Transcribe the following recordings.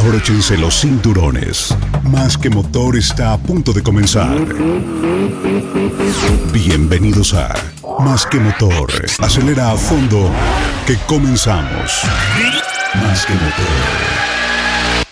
Abróchense los cinturones. Más que motor está a punto de comenzar. Bienvenidos a Más que motor. Acelera a fondo que comenzamos. Más que motor.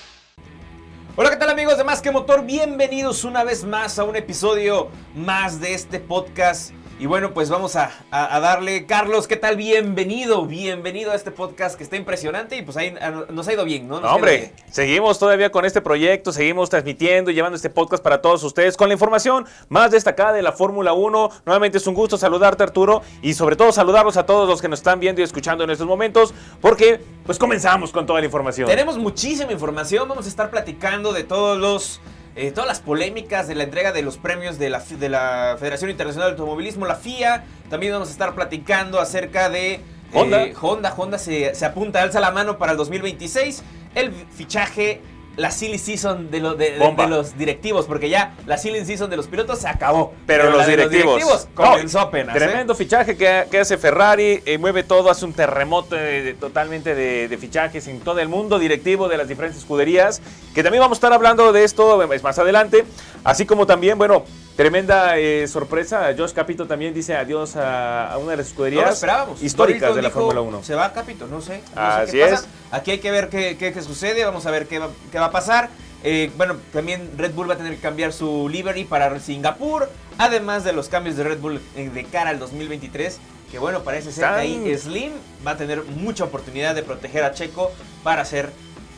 Hola, ¿qué tal amigos de Más que Motor? Bienvenidos una vez más a un episodio más de este podcast. Y bueno, pues vamos a, a- a darle. Carlos, ¿qué tal? Bienvenido, bienvenido a este podcast que está impresionante y pues ahí a- nos ha ido bien, ¿no? Nos hombre, bien. seguimos todavía con este proyecto, seguimos transmitiendo y llevando este podcast para todos ustedes con la información más destacada de la Fórmula 1. Nuevamente es un gusto saludarte, Arturo, y sobre todo saludarlos a todos los que nos están viendo y escuchando en estos momentos, porque pues comenzamos con toda la información. Tenemos muchísima información, vamos a estar platicando de todos los... eh, todas las polémicas de la entrega de los premios de la, de la Federación Internacional de Automovilismo, la FIA. También vamos a estar platicando acerca de Honda. eh, Honda. Honda se, se apunta, alza la mano para el 2026. El fichaje, la silly season de, lo- de- de- Bomba. de los directivos, porque ya la silly season de los pilotos se acabó. Pero, los directivos, No, comenzó apenas. ¿eh? Tremendo fichaje que, que hace Ferrari, eh, mueve todo, hace un terremoto totalmente de, fichajes en todo el mundo directivo de las diferentes escuderías, que también vamos a estar hablando de esto más adelante, así como también, bueno, tremenda eh, sorpresa, Josh Capito también dice adiós a, a una de las escuderías históricas de la dijo, Fórmula 1. Se va Capito, no sé. no sé Así qué pasa. es. Aquí hay que ver qué, qué- qué sucede. Vamos a ver qué va, qué va a pasar. Eh, bueno, también Red Bull va a tener que cambiar su livery para Singapur. Además de los cambios de Red Bull eh, de cara al 2023. Que bueno, parece ser que ahí Slim va a tener mucha oportunidad de proteger a Checo para ser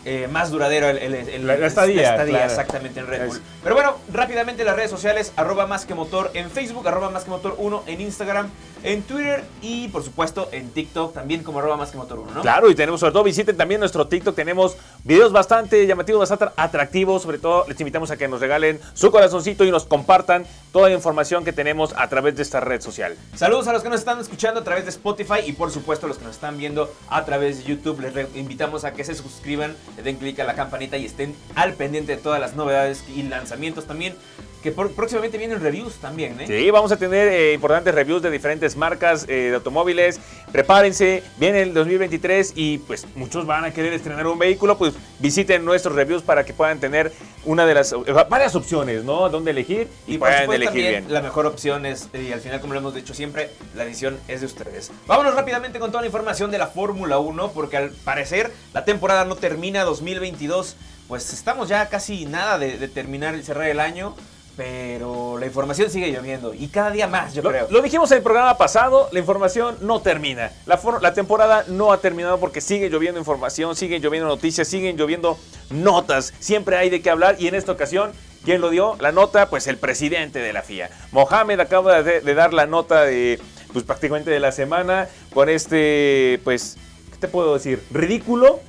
eh, más duradero el, el- el- La- la estadía, claro. exactamente en Red Bull. Es- Pero bueno, rápidamente las redes sociales, arroba más que motor en Facebook, arroba más que motor 1 en Instagram, en Twitter y por supuesto en TikTok también como arroba más que motor 1, ¿no? Claro, y tenemos sobre todo, visiten también nuestro TikTok, tenemos videos bastante llamativos, bastante atractivos, sobre todo les invitamos a que nos regalen su corazoncito y nos compartan toda la información que tenemos a través de esta red social. Saludos a los que nos están escuchando a través de Spotify y por supuesto a los que nos están viendo a través de YouTube. Les invitamos a que se suscriban, le den clic a la campanita y estén al pendiente de todas las novedades y lanzamientos también. Que por- próximamente vienen reviews también, ¿eh? Sí, vamos a tener eh, importantes reviews de diferentes marcas eh, de automóviles. Prepárense, viene el 2023 y pues muchos van a querer estrenar un vehículo, pues visiten nuestros reviews para que puedan tener una de las eh, varias opciones, ¿no? Donde elegir y, Y puedan supuesto elegir bien. la mejor opción es, y al final como lo hemos dicho siempre, la decisión es de ustedes. Vámonos rápidamente con toda la información de la Fórmula 1 porque al parecer la temporada no termina 2022. Pues estamos ya casi nada de, de terminar y cerrar el año, pero la información sigue lloviendo y cada día más yo Lo, creo. lo dijimos en el programa pasado, la información no termina. La, temporada no ha terminado porque sigue lloviendo información, siguen lloviendo noticias, siguen lloviendo notas. Siempre hay de qué hablar y en esta ocasión, ¿quién lo dio? La nota, pues el presidente de la FIA. Mohamed acaba de, de dar la nota de, pues prácticamente de la semana con este, pues, ¿qué te puedo decir? Ridículo.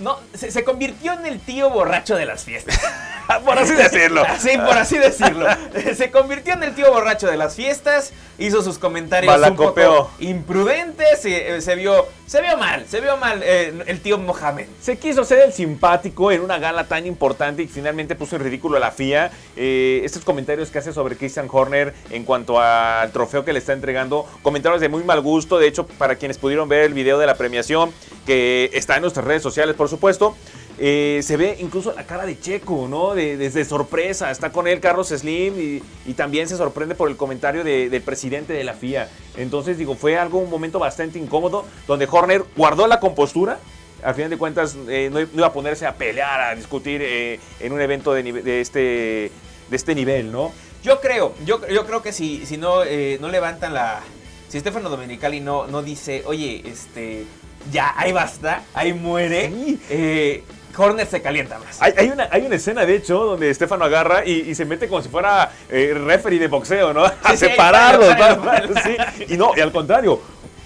No, se, se convirtió en el tío borracho de las fiestas. Por así decirlo. Sí, por así decirlo. Se convirtió en el tío borracho de las fiestas, hizo sus comentarios un Balacopeó. poco imprudentes, se, se vio, se vio mal, se vio mal eh, el tío Mohamed. Se quiso ser el simpático en una gala tan importante y finalmente puso en ridículo a la FIA. Eh, estos comentarios que hace sobre Christian Horner en cuanto al trofeo que le está entregando, comentarios de muy mal gusto. De hecho, para quienes pudieron ver el video de la premiación, que está en nuestras redes sociales, por supuesto. Eh, se ve incluso la cara de Checo, ¿no? De, desde sorpresa. Está con él Carlos Slim y, y también se sorprende por el comentario de- del presidente de la FIA. Entonces, digo, fue algo, un momento bastante incómodo, donde Horner guardó la compostura, al final de cuentas eh, no, iba a ponerse a pelear, a discutir eh, en un evento de este, de este nivel, ¿no? Yo creo, yo, yo creo que si, si no, eh, no levantan la... Si Stefano Domenicali no, no dice, oye, este, ya, ahí basta, ahí muere, Sí. Horner se calienta más. Hay, hay una, hay una escena, de hecho, donde Estefano agarra y, y se mete como si fuera eh, referee de boxeo, ¿no? A sí, separarlos. sí. Y no, y al contrario.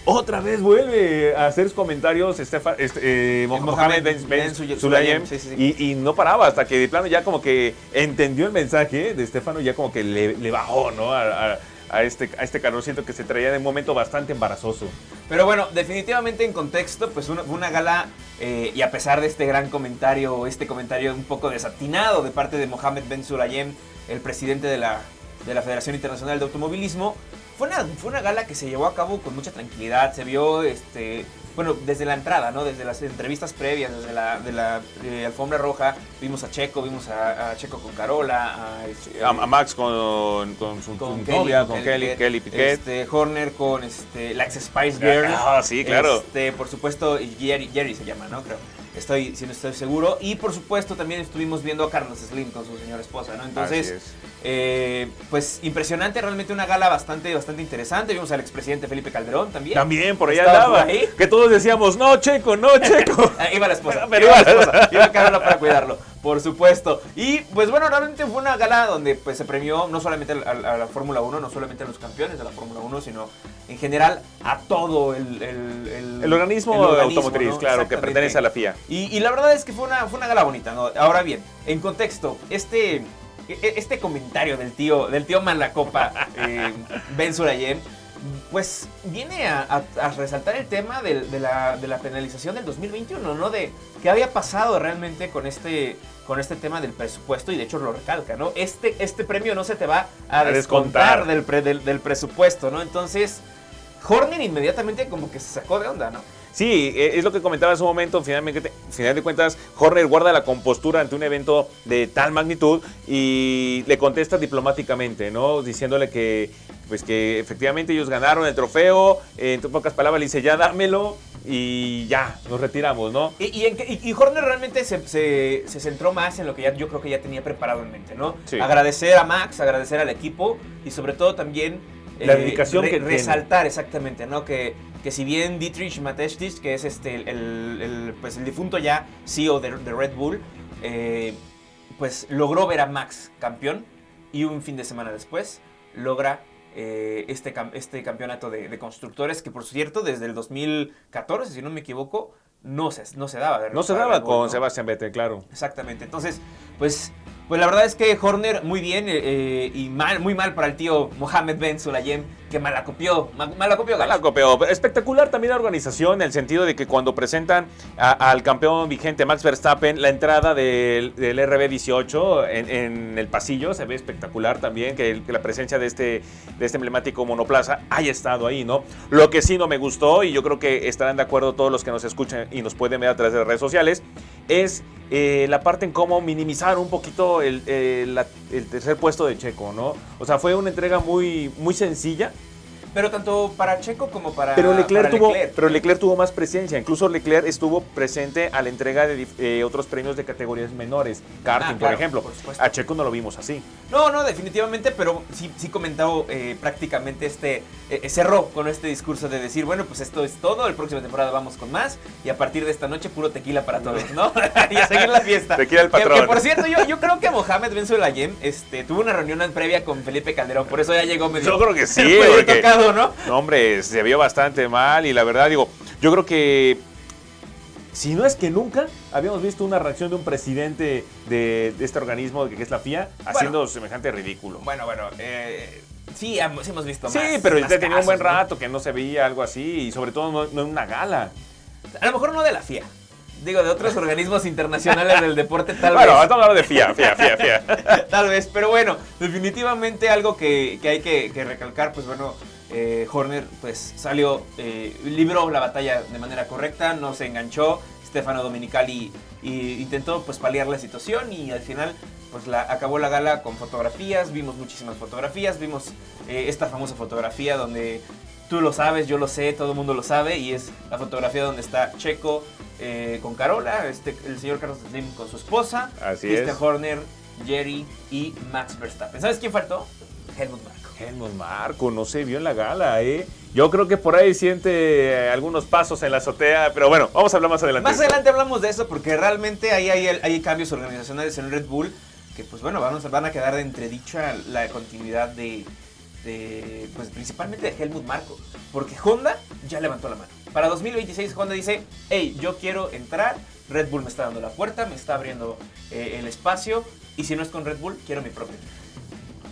Otra vez vuelve a hacer sus comentarios Estefa- este, eh, Mo- Mohamed Mohamed Ben, Sulayem, Sulayem, sí, sí, sí. Y, y no paraba hasta que de plano ya como que entendió el mensaje de Estefano, ya como que le, le bajó, ¿no? A, a- a este, a este calorcito que se traía de un momento bastante embarazoso. Pero bueno, definitivamente en contexto, pues una, una gala, eh, y a pesar de este gran comentario, este comentario un poco desatinado de parte de Mohamed Ben Sulayem, el presidente de la, de la Federación Internacional de Automovilismo, fue una, fue una gala que se llevó a cabo con mucha tranquilidad, se vio este, bueno, desde la entrada, ¿no? Desde las entrevistas previas, desde la, de la eh, alfombra roja, vimos a Checo, vimos a, a Checo con Carola, a, este, A, a Max con, con su, con Kelly, novia, con con Kelly, Piquet, Kelly Piquet. Este, Horner con este, la ex Spice Girl. Ah, sí, claro. Este, por supuesto, Jerry, Jerry se llama, ¿no? Creo. Estoy, si no estoy seguro. Y por supuesto también estuvimos viendo a Carlos Slim con su señora esposa, ¿no? Entonces, es. eh, pues impresionante, realmente una gala bastante, bastante interesante. Vimos al expresidente Felipe Calderón también. También por Estaba andaba. por ahí. Que todos decíamos, no, Checo, no, Checo. Iba la esposa. Pero iba la esposa. Iba Carola para cuidarlo, por supuesto. Y pues bueno, realmente fue una gala donde pues se premió no solamente a, la- a la Fórmula 1, no solamente a los campeones de la Fórmula 1, sino en general a todo el... El, el- El organismo, organismo, automotriz, ¿no? claro, que pertenece a la FIA. Y, y la verdad es que fue una, fue una gala bonita, ¿no? Ahora bien, en contexto, este, e- este comentario del tío, del tío Malacopa, eh, Ben Surayem, pues viene a, a- a resaltar el tema de, la, de la penalización del 2021, ¿no? De qué había pasado realmente con este, con este tema del presupuesto y de hecho lo recalca, ¿no? Este, este premio no se te va a, A descontar, descontar. Del, pre- del, del presupuesto, ¿no? Entonces, Horner inmediatamente como que se sacó de onda, ¿no? Sí, eh, es lo que comentaba hace un momento. Finalmente, final de cuentas, Horner guarda la compostura ante un evento de tal magnitud y le contesta diplomáticamente, ¿no? Diciéndole que, pues que efectivamente ellos ganaron el trofeo. eh, en pocas palabras le dice, ya dámelo y ya, nos retiramos, ¿no? Y, y, en que- y- y Horner realmente se, se- se centró más en lo que ya, yo creo que ya tenía preparado en mente, ¿no? Sí. Agradecer a Max, agradecer al equipo y sobre todo también... eh, La dedicación que tiene. Resaltar exactamente, ¿no? Que, que si bien Dietrich Mateschitz, que es este, el, pues el difunto ya CEO de, de Red Bull, eh, pues logró ver a Max campeón y un fin de semana después logra eh, este, este campeonato de, de constructores que por cierto desde el 2014, si no me equivoco, no se, no se daba. No se daba Red Bull, con ¿no? Sebastián Vettel, claro. Exactamente. Entonces, pues, pues la verdad es que Horner muy bien eh, eh, y mal, muy mal para el tío Mohamed Ben Sulayem, que malacopió, ma- malacopió gacho. La copió. Espectacular también la organización, en el sentido de que cuando presentan al campeón vigente Max Verstappen, la entrada del, del RB18 en, el pasillo se ve espectacular también, que, la presencia de este, de este emblemático monoplaza haya estado ahí, ¿no? Lo que sí no me gustó, y yo creo que estarán de acuerdo todos los que nos escuchan y nos pueden ver a través de redes sociales, es eh, la parte en cómo minimizar un poquito el, eh, el tercer puesto de Checo, ¿no? O sea, fue una entrega muy, muy sencilla, Pero tanto para Checo como para pero Leclerc, para tuvo, Leclerc. pero Leclerc tuvo más presencia. Incluso Leclerc estuvo presente a la entrega de eh, otros premios de categorías menores. Karting, Ah, por ejemplo. por supuesto. a Checo no lo vimos así. No, no, definitivamente, pero sí, sí comentaba eh, prácticamente este, eh, cerró con este discurso de decir, bueno, pues esto es todo, el próxima temporada vamos con más y a partir de esta noche puro tequila para todos, ¿no? y a seguir la fiesta. Tequila el Que- patrón. Que, por cierto, yo, yo creo que Mohamed Ben Sulayem este, tuvo una reunión previa con Felipe Calderón, por eso ya llegó medio, Yo creo que sí, porque- tocado, ¿no? No, hombre, se vio bastante mal y la verdad, digo, yo creo que. Si no es que nunca habíamos visto una reacción de un presidente de, de este organismo, que es la FIA, haciendo semejante ridículo. Bueno, bueno, eh, sí, hem- sí hemos visto Sí, más. pero más ya tenía un buen casos, ¿no? rato que no se veía algo así y sobre todo no, no en una gala. A lo mejor no de la FIA. Digo, de otros organismos internacionales del deporte, tal bueno, vez. estamos hablando de FIA, FIA, FIA, FIA. Tal vez, pero bueno, definitivamente algo que, que hay que, que recalcar, pues bueno, eh, Horner pues salió, eh, libró la batalla de manera correcta, no se enganchó, Stefano Dominicali y intentó pues paliar la situación y al final pues la, acabó la gala con fotografías, vimos muchísimas fotografías, vimos eh, esta famosa fotografía donde tú lo sabes, yo lo sé, todo el mundo lo sabe y es la fotografía donde está Checo con Carola, este, el señor Carlos Slim con su esposa, Así Christian es. Horner, Jerry y Max Verstappen. ¿Sabes quién faltó? Helmut Marko. Helmut Marco, no se vio en la gala, ¿eh? Yo creo que por ahí siente eh, algunos pasos en la azotea, pero bueno, vamos a hablar más adelante. Más adelante hablamos de eso porque realmente ahí hay, hay cambios organizacionales en Red Bull que pues bueno, van a, van a quedar de entredicha la continuidad de, de, pues principalmente de Helmut Marko. Porque Honda ya levantó la mano. Para 2026 Honda dice, hey, yo quiero entrar, Red Bull me está dando la puerta, me está abriendo eh, el espacio y si no es con Red Bull, quiero mi propio equipo.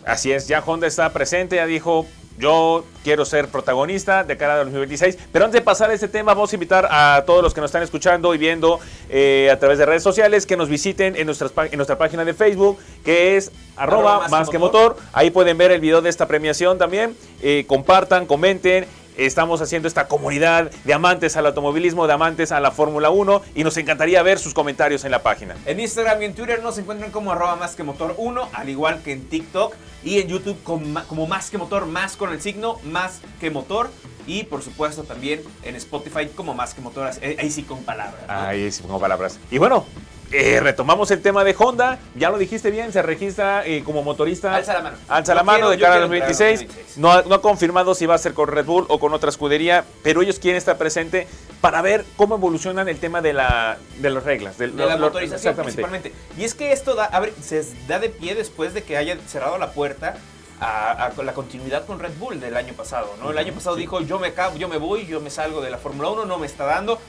Así es, ya Honda está presente, ya dijo, yo quiero ser protagonista de cara al 2026. Pero antes de pasar a este tema, vamos a invitar a todos los que nos están escuchando y viendo eh, a través de redes sociales que nos visiten en, nuestras, en nuestra página de Facebook, que es arroba Arroba más que motor. Ahí pueden ver el video de esta premiación también. Eh, compartan, comenten. estamos haciendo esta comunidad de amantes al automovilismo, de amantes a la Fórmula 1 y nos encantaría ver sus comentarios en la página. En Instagram y en Twitter nos encuentran como arroba más que motor 1, al igual que en TikTok y en YouTube como, como más que motor, más con el signo, más que motor. Y por supuesto también en Spotify como más que motor, ahí sí con palabras. ¿no? Ahí sí con palabras. Y bueno, eh, retomamos el tema de Honda. Ya lo dijiste bien, se registra eh, como motorista. Alza la mano. Alza la mano quiero- de cara al quiero entrar al 2026. 2026. No, ha- no ha confirmado si va a ser con Red Bull o con otra escudería, pero ellos quieren estar presente para ver cómo evolucionan el tema de, la, de las reglas. de la lo- motorización exactamente. principalmente. Y es que esto da, abre- se da de pie después de que haya cerrado la puerta a, a la continuidad con Red Bull del año pasado, ¿no? El año pasado dijo, yo me, acabo, yo me voy, yo me salgo de la Fórmula 1, no me está dando.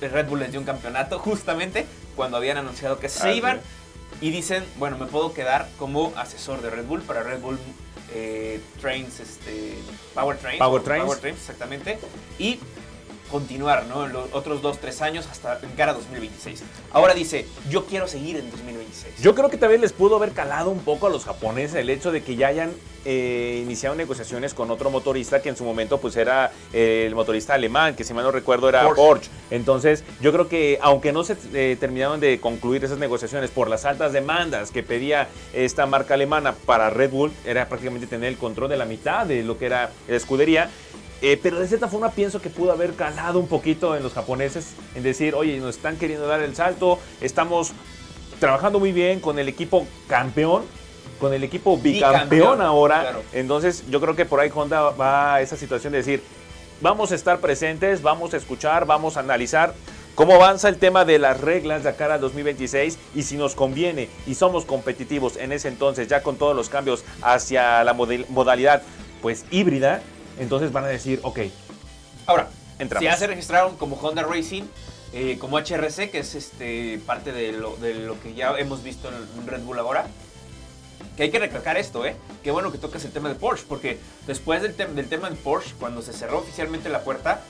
Red Bull les dio un campeonato justamente cuando habían anunciado que se iban. Y dicen, bueno, me puedo quedar como asesor de Red Bull para Red Bull eh, Trains, este, Power Trains. Power Trains. Power Trains, exactamente. Y continuar, ¿no? En los otros 2, 3 años hasta en cara a 2026. Ahora dice, yo quiero seguir en 2026. Yo creo que también les pudo haber calado un poco a los japoneses el hecho de que ya hayan eh, iniciado negociaciones con otro motorista que en su momento pues era eh, el motorista alemán, que si mal no recuerdo era Porsche. Porsche. Entonces yo creo que aunque no se eh, terminaron de concluir esas negociaciones por las altas demandas que pedía esta marca alemana para Red Bull, era prácticamente tener el control de la mitad de lo que era la escudería. Eh, pero de cierta forma pienso que pudo haber calado un poquito en los japoneses en decir, oye, nos están queriendo dar el salto, estamos trabajando muy bien con el equipo campeón, con el equipo bicampeón Bicampeón, ahora. claro. Entonces yo creo que por ahí Honda va a esa situación de decir, vamos a estar presentes, vamos a escuchar, vamos a analizar cómo avanza el tema de las reglas de cara al 2026 y si nos conviene y somos competitivos en ese entonces ya con todos los cambios hacia la modalidad pues híbrida, entonces van a decir, ok, Ahora, Entramos. si ya se registraron como Honda Racing, eh, como HRC, que es este parte de lo, de lo que ya hemos visto en Red Bull ahora. Que hay que recalcar esto, ¿eh? Qué bueno que tocas el tema de Porsche, porque después del, tem- del tema de Porsche, cuando se cerró oficialmente la puerta,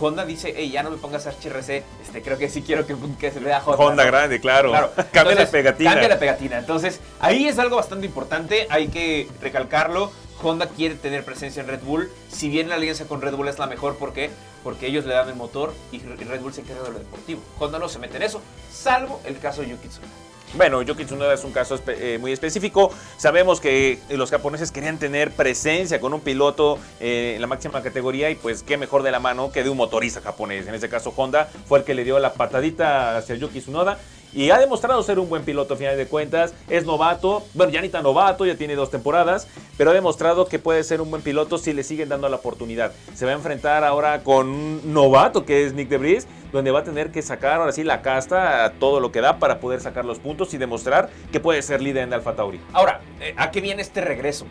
Honda dice, hey, ya no me pongas HRC, este, creo que sí quiero que, que se vea Honda. Honda ¿no? grande, claro. Claro. Cambia la pegatina. Cambia la pegatina. Entonces, ahí es algo bastante importante. Hay que recalcarlo. Honda quiere tener presencia en Red Bull. Si bien la alianza con Red Bull es la mejor, ¿por qué? Porque ellos le dan el motor y Red Bull se encarga de lo deportivo. Honda no se mete en eso, salvo el caso de Yuki Tsunoda. Bueno, Yuki Tsunoda es un caso eh, muy específico. Sabemos que los japoneses querían tener presencia con un piloto eh, en la máxima categoría y pues qué mejor de la mano que de un motorista japonés. En este caso Honda fue el que le dio la patadita hacia Yuki Tsunoda y ha demostrado ser un buen piloto a final de cuentas. Es novato, bueno, ya ni tan novato, ya tiene dos temporadas, pero ha demostrado que puede ser un buen piloto si le siguen dando la oportunidad. Se va a enfrentar ahora con un novato que es Nick DeVries, donde va a tener que sacar ahora sí la casta a todo lo que da para poder sacar los puntos y demostrar que puede ser líder en Alfa Tauri. Ahora, eh, ¿a qué viene este regreso?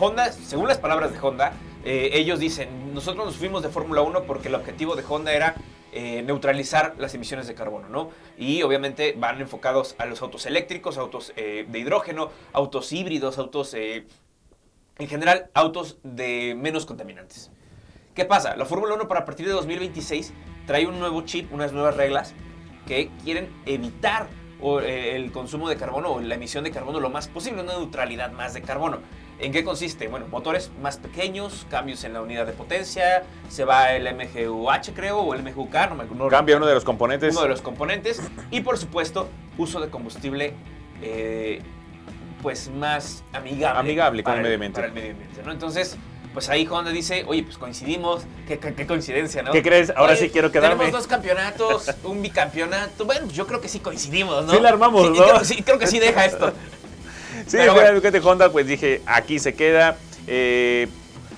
Honda, según las palabras de Honda, eh, ellos dicen, nosotros nos fuimos de Fórmula 1 porque el objetivo de Honda era eh, neutralizar las emisiones de carbono, ¿no? Y obviamente van enfocados a los autos eléctricos, autos eh, de hidrógeno, autos híbridos, autos, eh, en general, autos de menos contaminantes. ¿Qué pasa? La Fórmula 1 para partir de 2026 trae un nuevo chip, unas nuevas reglas que quieren evitar el consumo de carbono o la emisión de carbono lo más posible, una neutralidad más de carbono. ¿En qué consiste? Bueno, motores más pequeños, cambios en la unidad de potencia, se va el MGUH creo o el MGUK, no me no Cambia uno de los componentes. uno de los componentes y por supuesto uso de combustible eh, pues más amigable, Amigable con el medio ambiente. para el medio ambiente, ¿no? Entonces, pues ahí Honda dice, oye, pues coincidimos, qué, qué- qué coincidencia, ¿no? ¿Qué crees? Ahora Oye, sí quiero quedarme. Tenemos dos campeonatos, un bicampeonato. Bueno, yo creo que sí coincidimos, ¿no? Sí la armamos, Sí, ¿no? Creo, sí, creo que sí deja esto. Sí, Pero bueno. de Honda, pues dije, aquí se queda. Eh,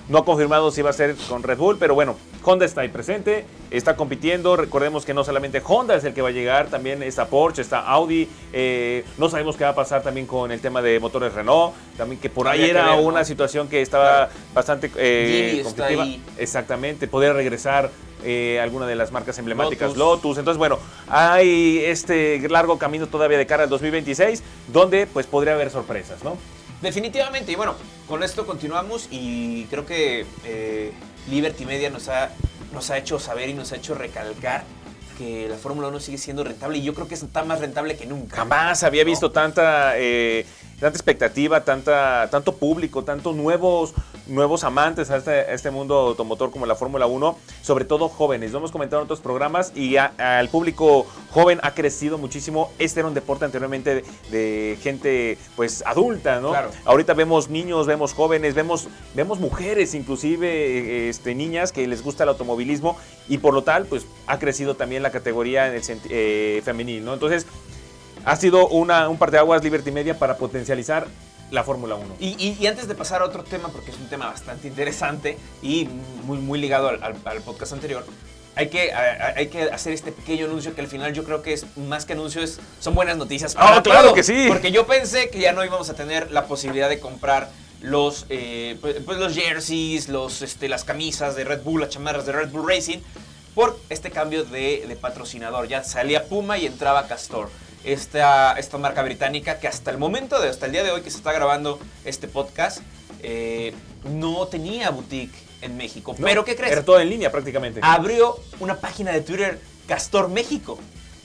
no ha confirmado si va a ser con Red Bull, pero bueno, Honda está ahí presente, está compitiendo. Recordemos que no solamente Honda es el que va a llegar, también está Porsche, está Audi. eh, no sabemos qué va a pasar también con el tema de motores Renault, también que por ahí era ver, ¿no? una situación que estaba Claro. bastante eh, ahí. Exactamente, poder regresar eh, alguna de las marcas emblemáticas, Lotus. Lotus. Entonces, bueno, hay este largo camino todavía de cara al 2026, donde pues podría haber sorpresas, ¿no? Definitivamente, y bueno, con esto continuamos y creo que eh, Liberty Media nos ha, nos ha hecho saber y nos ha hecho recalcar que la Fórmula 1 sigue siendo rentable y yo creo que está más rentable que nunca. Jamás había ¿No? visto tanta, eh, tanta expectativa, tanta, tanto público, tantos nuevos, nuevos amantes a este, a este mundo automotor como la Fórmula 1, sobre todo jóvenes. Lo hemos comentado en otros programas y al público joven ha crecido muchísimo. Este era un deporte anteriormente de, de gente pues adulta, ¿no? Claro. Ahorita vemos niños, vemos jóvenes, vemos, vemos mujeres, inclusive este, niñas que les gusta el automovilismo y por lo tal, pues ha crecido también la categoría en el eh, femenil, ¿no? Entonces, ha sido una, un parteaguas Liberty Media para potencializar la Fórmula 1. Y, y- y antes de pasar a otro tema, porque es un tema bastante interesante y muy, muy ligado al, al- al podcast anterior, hay que, a- hay que hacer este pequeño anuncio que al final yo creo que es más que anuncio, es, son buenas noticias. Ah, para claro que sí. Porque yo pensé que ya no íbamos a tener la posibilidad de comprar los, eh, pues, pues los jerseys, los, este, las camisas de Red Bull, las chamarras de Red Bull Racing, por este cambio de, de patrocinador. Ya salía Puma y entraba Castor. Esta, esta marca británica que hasta el momento, de, hasta el día de hoy que se está grabando este podcast, eh, no tenía boutique en México. No, Pero ¿qué crees? Era todo en línea prácticamente. Abrió una página de Twitter Castor México.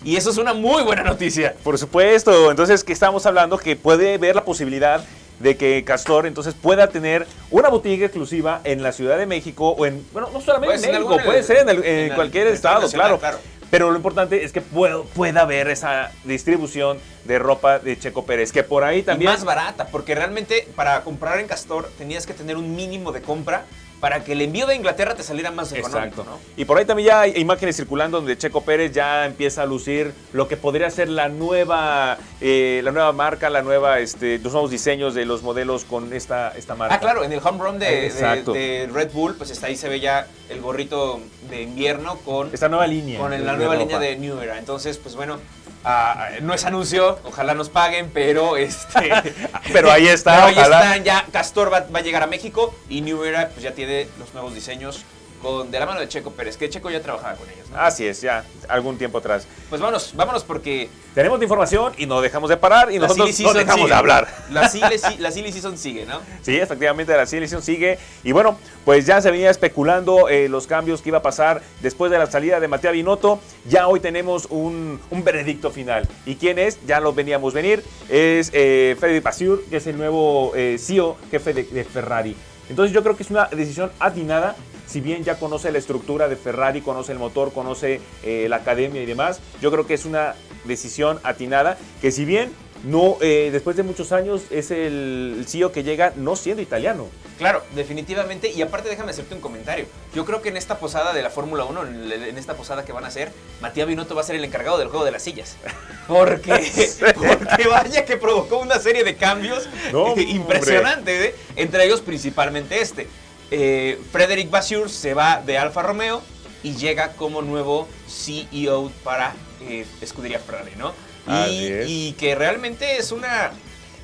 Y eso es una muy buena noticia. Por supuesto, entonces que estamos hablando que puede ver la posibilidad de que Castor entonces pueda tener una boutique exclusiva en la Ciudad de México o en, bueno, no solamente Puede en México, puede ser en, el- en en el cualquier territorio estado, claro. claro. Pero lo importante es que puedo- pueda haber esa distribución de ropa de Checo Pérez, que por ahí también... Y más barata, porque realmente para comprar en Castor tenías que tener un mínimo de compra para que el envío de Inglaterra te saliera más económico. Exacto. ¿no? Y por ahí también ya hay imágenes circulando donde Checo Pérez ya empieza a lucir lo que podría ser la nueva, eh, la nueva marca, la nueva, este, los nuevos diseños de los modelos con esta, esta marca. Ah, claro, en el home run de, de- Exacto. de Red Bull, pues está ahí se ve ya el gorrito de invierno con, Esta nueva línea. con la nueva ropa. línea de New Era. Entonces, pues bueno, ah, no es anuncio, ojalá nos paguen, pero este. Pero ahí está, Pero ahí ojalá. están, ya Castor va, va a llegar a México y New Era pues ya tiene los nuevos diseños con, de la mano de Checo Pérez, que Checo ya trabajaba con ellos, ¿no? Así es, ya, algún tiempo atrás. Pues vámonos, vámonos porque Tenemos la información y no dejamos de parar y la nosotros silly no season dejamos sigue. de hablar. La silly, si- la silly season sigue, ¿no? Sí, efectivamente, la selección sigue. Y bueno, pues ya se venía especulando eh, los cambios que iba a pasar después de la salida de Matías Binotto. Ya hoy tenemos un, un veredicto final. ¿Y quién es? Ya lo veníamos venir. Es eh, Freddy que es el nuevo eh, CEO, jefe de, de Ferrari. Entonces yo creo que es una decisión atinada. Si bien ya conoce la estructura de Ferrari, conoce el motor, conoce eh, la academia y demás, yo creo que es una decisión atinada que si bien no, eh, después de muchos años es el CEO que llega no siendo italiano. Claro, definitivamente. Y aparte, déjame hacerte un comentario. Yo creo que en esta posada de la Fórmula 1, en, esta posada que van a hacer, Matías Binotto va a ser el encargado del juego de las sillas. Porque, porque vaya que provocó una serie de cambios No, impresionantes, ¿eh? entre ellos principalmente este. Eh, Frederick Vasseur se va de Alfa Romeo y llega como nuevo CEO para eh, Escudería Ferrari, ¿no? Y, y que realmente es una...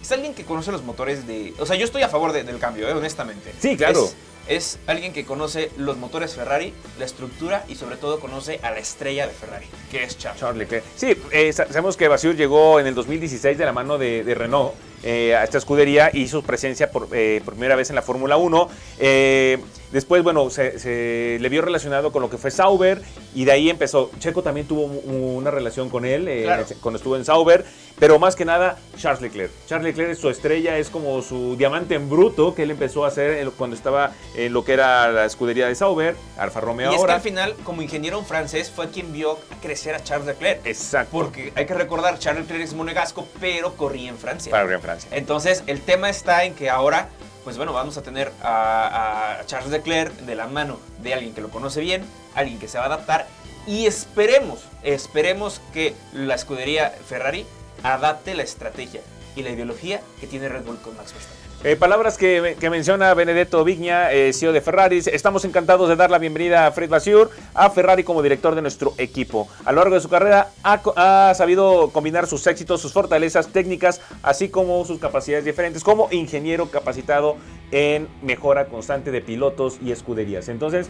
Es alguien que conoce los motores de... O sea, yo estoy a favor de- del cambio, ¿eh? honestamente. Sí, claro. Es, es alguien que conoce los motores Ferrari, la estructura y sobre todo conoce a la estrella de Ferrari, que es Charles. Charles Leclerc. Sí, eh, sa- sabemos que Basur llegó en el 2016 de la mano de, de Renault eh, a esta escudería y hizo presencia por, eh, por primera vez en la Fórmula 1. Eh, después, bueno, se, se le vio relacionado con lo que fue Sauber y de ahí empezó. Checo también tuvo una relación con él Claro. cuando estuvo en Sauber, pero más que nada Charles Leclerc. Charles Leclerc es su estrella, es como su diamante en bruto que él empezó a hacer cuando estaba en lo que era la escudería de Sauber, Alfa Romeo Y es que ahora. al final, como ingeniero francés, fue quien vio crecer a Charles Leclerc. Exacto. Porque hay que recordar, Charles Leclerc es monegasco, pero corría en Francia. Para en Francia. Entonces, el tema está en que ahora, pues bueno, vamos a tener a, a Charles Leclerc de la mano de alguien que lo conoce bien, alguien que se va a adaptar y esperemos, esperemos que la escudería Ferrari adapte la estrategia y la ideología que tiene Red Bull con Max Verstappen. Eh, palabras que, menciona Benedetto Vigna, eh, CEO de Ferrari. Estamos encantados de dar la bienvenida a Fred Basur, a Ferrari como director de nuestro equipo. A lo largo de su carrera ha, sabido combinar sus éxitos, sus fortalezas técnicas, así como sus capacidades diferentes como ingeniero capacitado en mejora constante de pilotos y escuderías. Entonces,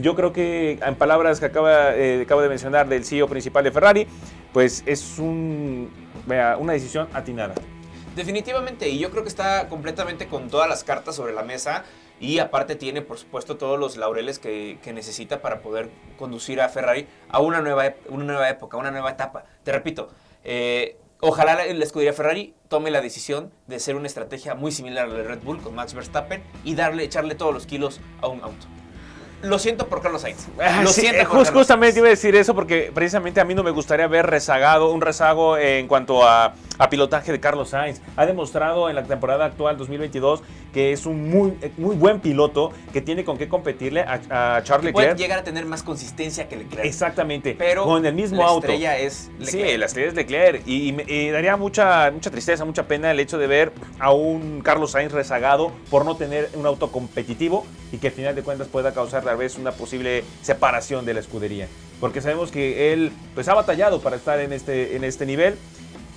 yo creo que en palabras que acaba, eh, acabo de mencionar del CEO principal de Ferrari, pues es un, una decisión atinada. Definitivamente, y yo creo que está completamente con todas las cartas sobre la mesa y aparte tiene, por supuesto, todos los laureles que, que necesita para poder conducir a Ferrari a una nueva, una nueva época, una nueva etapa. Te repito, eh, Ojalá la, la escudería Ferrari tome la decisión de hacer una estrategia muy similar a la de Red Bull con Max Verstappen y darle, echarle todos los kilos a un auto. Lo siento por Carlos Sainz. Ah, Lo sí, siento eh, por jus- Carlos justamente Sainz. iba a decir eso porque precisamente a mí no me gustaría ver rezagado, un rezago en cuanto a, a pilotaje de Carlos Sainz. Ha demostrado en la temporada actual 2022 que es un muy, muy buen piloto que tiene con qué competirle a, a Charles Puede Leclerc. llegar a tener más consistencia que Leclerc. Exactamente, Pero con el mismo la auto. estrella es Sí, Leclerc. la estrella es Leclerc. Y, y y daría mucha, mucha tristeza, mucha pena el hecho de ver a un Carlos Sainz rezagado por no tener un auto competitivo y que al final de cuentas pueda causar tal vez una posible separación de la escudería. Porque sabemos que él pues, ha batallado para estar en este, en este nivel,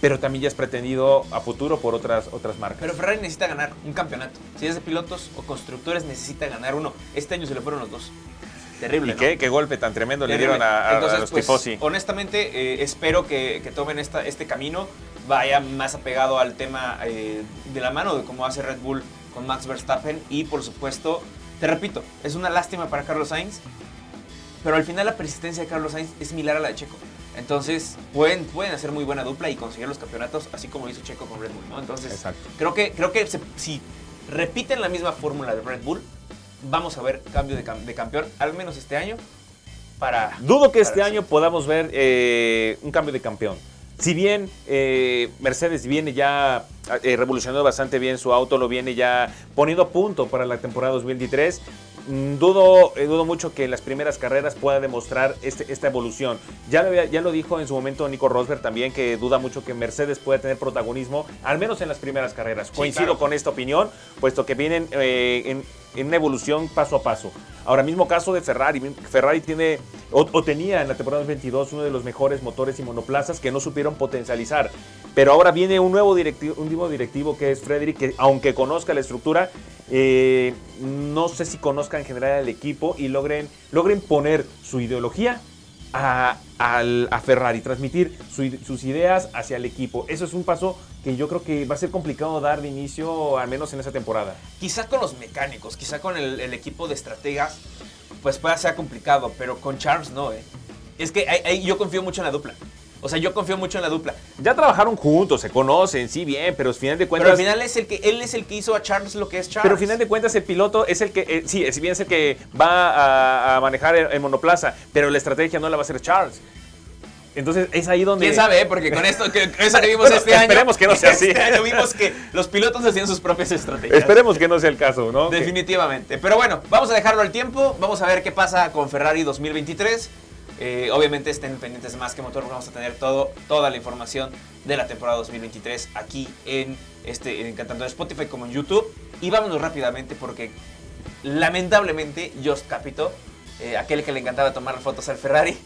pero también ya es pretendido a futuro por otras, otras marcas. Pero Ferrari necesita ganar un campeonato. Si es de pilotos o constructores, necesita ganar uno. Este año se le fueron los dos. Terrible. ¿Y ¿no? qué, qué golpe tan tremendo le dieron a, los pues, tifosi? Honestamente, eh, espero que, que tomen esta, este camino, vaya más apegado al tema eh, de la mano de cómo hace Red Bull con Max Verstappen. Y por supuesto, te repito, es una lástima para Carlos Sainz, pero al final la persistencia de Carlos Sainz es similar a la de Checo. Entonces, pueden, pueden hacer muy buena dupla y conseguir los campeonatos, así como hizo Checo con Red Bull, ¿no? Entonces, Exacto. creo que, creo que se- si repiten la misma fórmula de Red Bull, vamos a ver cambio de, cam- de campeón, al menos este año, para... Dudo que para este año podamos ver eh, un cambio de campeón. Si bien eh, Mercedes viene ya eh, revolucionando bastante bien su auto, lo viene ya poniendo a punto para la temporada 2023, mm, dudo, eh, dudo mucho que en las primeras carreras pueda demostrar este- esta evolución. Ya lo, ya lo dijo en su momento Nico Rosberg también, que duda mucho que Mercedes pueda tener protagonismo, al menos en las primeras carreras. Coincido claro. con esta opinión, puesto que vienen eh, en, en una evolución paso a paso. Ahora mismo caso de Ferrari. Ferrari tiene o, tenía en la temporada 22 uno de los mejores motores y monoplazas que no supieron potencializar. Pero ahora viene un nuevo directivo, un nuevo directivo que es Frederick, que aunque conozca la estructura, eh, no sé si conozca en general el equipo y logren, logren poner su ideología a, al- a Ferrari, transmitir sus ideas hacia el equipo. Eso es un paso que yo creo que va a ser complicado dar de inicio, al menos en esa temporada. Quizá con los mecánicos, quizá con el, equipo de estrategas, pues pueda ser complicado, pero con Charles no, ¿eh? Es que yo confío mucho en la dupla. O sea, yo confío mucho en la dupla. Ya trabajaron juntos, se conocen, sí, bien, pero al final de cuentas. Pero al final es el que él es el que hizo a Charles lo que es Charles. Pero al final de cuentas el piloto es el que, eh, sí, si bien es el que va a, a manejar el, el monoplaza, pero la estrategia no la va a hacer Charles. Entonces es ahí donde... ¿Quién sabe? eh? Porque con esto que, eso que vimos Bueno, este año. esperemos que no sea así. Este año vimos que los pilotos hacían sus propias estrategias. Esperemos que no sea el caso, ¿no? Definitivamente. Pero bueno, vamos a dejarlo al tiempo. Vamos a ver qué pasa con Ferrari 2023. Eh, obviamente estén pendientes de más que motor. Vamos a tener todo, toda la información de la temporada 2023 aquí en, este, en tanto en Spotify como en YouTube. Y vámonos rápidamente porque lamentablemente Just Capito, eh, aquel que le encantaba tomar fotos al Ferrari,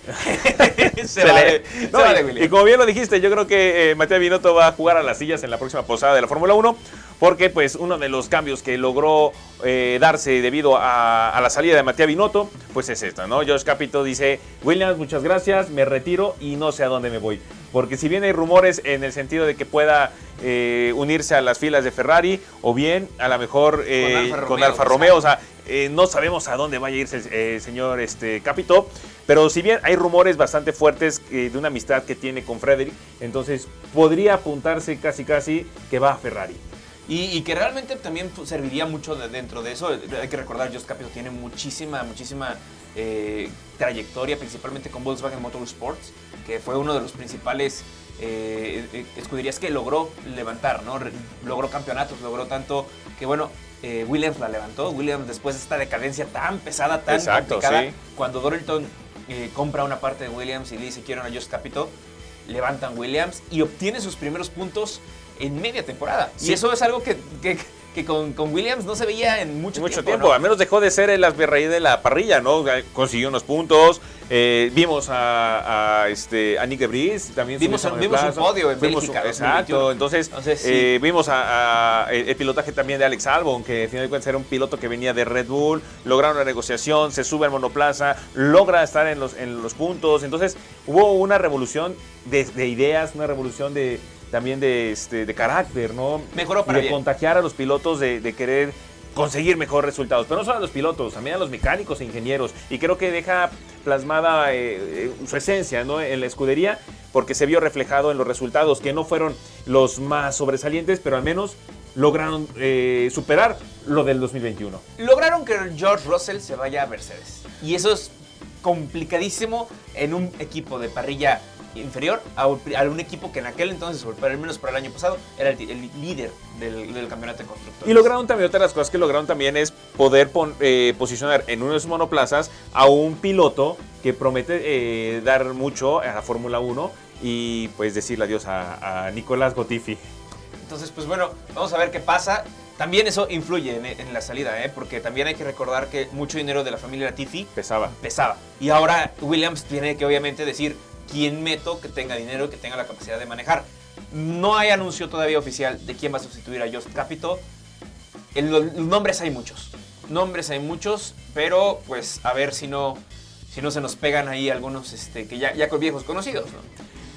se, se va le- se No, y- como bien lo dijiste, yo creo que eh, Matías Binotto va a jugar a las sillas en la próxima posada de la Fórmula 1, porque pues uno de los cambios que logró eh, darse debido a, a la salida de Matías Binotto, pues es esta, ¿no? Josh Capito dice, Williams, muchas gracias, me retiro y no sé a dónde me voy. Porque si bien hay rumores en el sentido de que pueda eh, unirse a las filas de Ferrari, o bien a lo mejor eh, Alfa con Romeo, Alfa. Romeo, o sea, eh, no sabemos a dónde vaya a irse el eh, señor este, Capito, pero si bien hay rumores bastante fuertes eh, de una amistad que tiene con Frederick, entonces podría apuntarse casi casi que va a Ferrari. Y, y que realmente también pues, serviría mucho de- dentro de eso. Hay que recordar, Just Capito tiene muchísima, muchísima eh, trayectoria, principalmente con Volkswagen Motorsports, que fue uno de los principales eh, eh, escuderías que logró levantar, ¿no? Logró campeonatos, logró tanto que, bueno, eh, Williams la levantó. Williams, después de esta decadencia tan pesada, tan Exacto, complicada, sí. cuando Dorilton eh, compra una parte de Williams y le dice quiero a Just Capito, levantan Williams y obtiene sus primeros puntos en media temporada. Sí. Y eso es algo que, que- que con, con Williams no se veía en mucho, Mucho tiempo. tiempo, ¿no? al menos dejó de ser el asberraí de la parrilla, ¿no? Sea, Consiguió unos puntos, eh, vimos a, a, este, a Nick de Vries, también Vimos un- vimos un podio en Vimos Bélgica, un- Exacto, 2021. entonces, Entonces, sí. eh, vimos a, a- el, pilotaje también de Alex Albon, que al final de cuentas era un piloto que venía de Red Bull, lograron la negociación, se sube al monoplaza, logra estar en los, en los puntos, entonces hubo una revolución de, de ideas, una revolución de también de, este, de carácter, ¿no? Mejoró Y para de bien. contagiar a los pilotos de, de querer conseguir mejores resultados. Pero no solo a los pilotos, también a los mecánicos e ingenieros. Y creo que deja plasmada eh, eh, su esencia ¿no? en la escudería porque se vio reflejado en los resultados que no fueron los más sobresalientes, pero al menos lograron eh, superar lo del 2021. Lograron que George Russell se vaya a Mercedes. Y eso es complicadísimo en un equipo de parrilla inferior a un equipo que en aquel entonces, por al menos para el año pasado, era el, líder del, campeonato de constructores. Y lograron también, otra de las cosas que lograron también es poder eh, posicionar en uno de sus monoplazas a un piloto que promete eh, dar mucho a la Fórmula 1 y pues decirle adiós a, a Nicolás Gotifi. Entonces, pues bueno, vamos a ver qué pasa. También eso influye en, la salida, ¿eh? porque también hay que recordar que mucho dinero de la familia Latifi pesaba. pesaba. Y ahora Williams tiene que obviamente decir quién meto que tenga dinero que tenga la capacidad de manejar. No hay anuncio todavía oficial de quién va a sustituir a Just Capito. los nombres hay muchos. Nombres hay muchos, pero pues a ver si no, si no se nos pegan ahí algunos este, que ya, ya con viejos conocidos.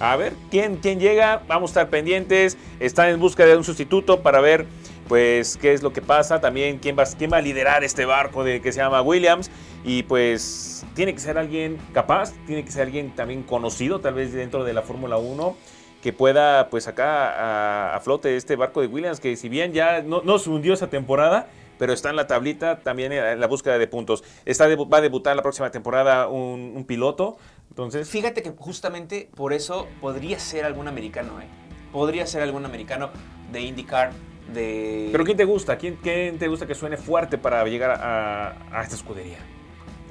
A ver, ¿quién, ¿quién llega? Vamos a estar pendientes. Están en busca de un sustituto para ver pues qué es lo que pasa, también quién va, quién va a liderar este barco de, que se llama Williams y pues tiene que ser alguien capaz, tiene que ser alguien también conocido tal vez dentro de la Fórmula 1 que pueda pues acá a, flote este barco de Williams que si bien ya no, se hundió esa temporada, pero está en la tablita también en la búsqueda de puntos. Está, va a debutar la próxima temporada un, un piloto, entonces... Fíjate que justamente por eso podría ser algún americano, ¿eh? Podría ser algún americano de IndyCar ¿Pero quién te gusta? ¿Quién, te gusta que suene fuerte para llegar a, esta escudería?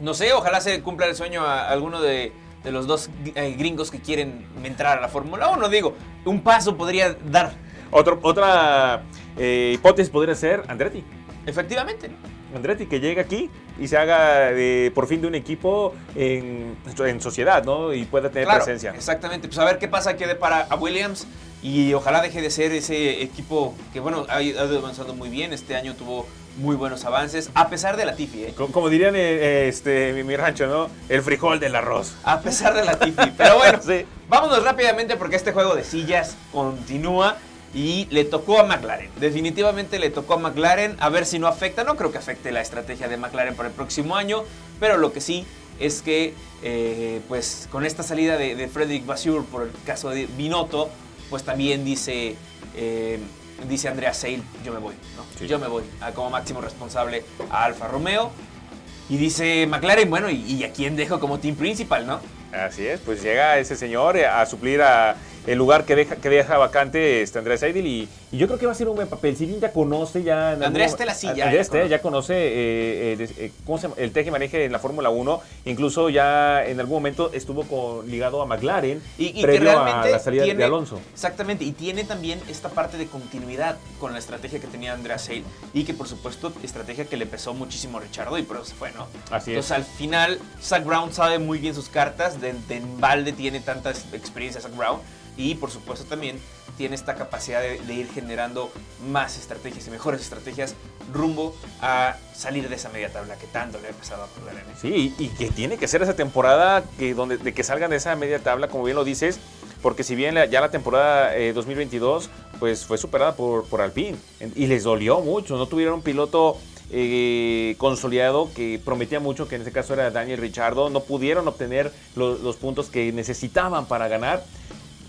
No sé, ojalá se cumpla el sueño a alguno de, los dos eh, gringos que quieren entrar a la Fórmula 1. Digo, un paso podría dar. otra eh, hipótesis podría ser Andretti. Efectivamente. Andretti que llegue aquí y se haga por fin de un equipo en, sociedad, ¿no? Y pueda tener presencia. Exactamente. Pues a ver qué pasa que para a Williams y ojalá deje de ser ese equipo que, bueno, ha ido avanzando muy bien. Este año tuvo muy buenos avances, a pesar de la Tifi. ¿eh? Como, dirían eh, este, mi, rancho, ¿no? El frijol del arroz. A pesar de la Tifi. Pero bueno, sí. vámonos rápidamente porque este juego de sillas continúa. Y le tocó a McLaren. Definitivamente le tocó a McLaren. A ver si no afecta. No creo que afecte la estrategia de McLaren para el próximo año. Pero lo que sí es que, eh, pues, con esta salida de, de Frederick Basur por el caso de Binotto, pues también dice, eh, dice Andrea Seil, yo me voy, ¿no? Yo me voy como máximo responsable a Alfa Romeo. Y dice McLaren, bueno, ¿y, a quién dejo como team principal, no? Así es, pues llega ese señor a suplir a el lugar que deja, que deja vacante este Andrés Seidel y, yo creo que va a ser un buen papel. Si bien ya conoce ya... Andrés sí, ya. Andrés ya conoce eh, eh, eh, ¿cómo se llama? el teje maneje en la Fórmula 1. Incluso ya en algún momento estuvo con, ligado a McLaren y, previo a la salida de Alonso. Exactamente, y tiene también esta parte de continuidad con la estrategia que tenía Andrea Seidel y que por supuesto estrategia que le pesó muchísimo a Richardo y por eso se fue, ¿no? Así es. Entonces al final Zach Brown sabe muy bien sus cartas, de, de balde tiene tanta experiencia Zach Brown y por supuesto también tiene esta capacidad de, ir generando más estrategias y mejores estrategias rumbo a salir de esa media tabla que tanto le ha empezado a perder Sí, y que tiene que ser esa temporada que donde, de que salgan de esa media tabla, como bien lo dices, porque si bien ya la temporada 2022 eh, pues fue superada por, por Alpine y les dolió mucho, no tuvieron un piloto eh, consolidado que prometía mucho, que en este caso era Daniel Richardo, no pudieron obtener los puntos que necesitaban para ganar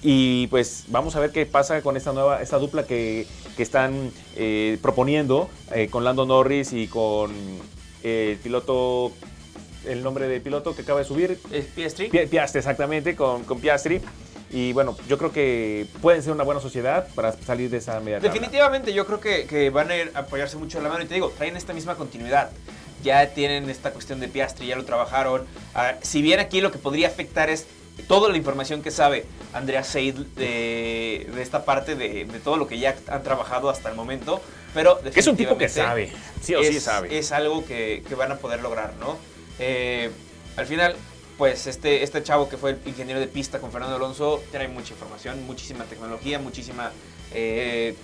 y pues vamos a ver qué pasa con esta nueva, esta dupla que, están eh, proponiendo eh, con Lando Norris y con el piloto, el nombre del piloto que acaba de subir. ¿Es Piastri? Piastri, exactamente, con, con Piastri. Y bueno, yo creo que pueden ser una buena sociedad para salir de esa media Definitivamente, yo creo que, van a ir a apoyarse mucho a la mano. Y te digo, traen esta misma continuidad. Ya tienen esta cuestión de Piastri, ya lo trabajaron. Ah, si bien aquí lo que podría afectar es toda la información que sabe Andrea Seid de, esta parte de, todo lo que ya han trabajado hasta el momento. Pero es un tipo que sabe, sí o sí sabe. Es algo que, van a poder lograr, ¿no? Eh, al final, pues este, este chavo que fue el ingeniero de pista con Fernando Alonso trae mucha información, muchísima tecnología, muchísima eh,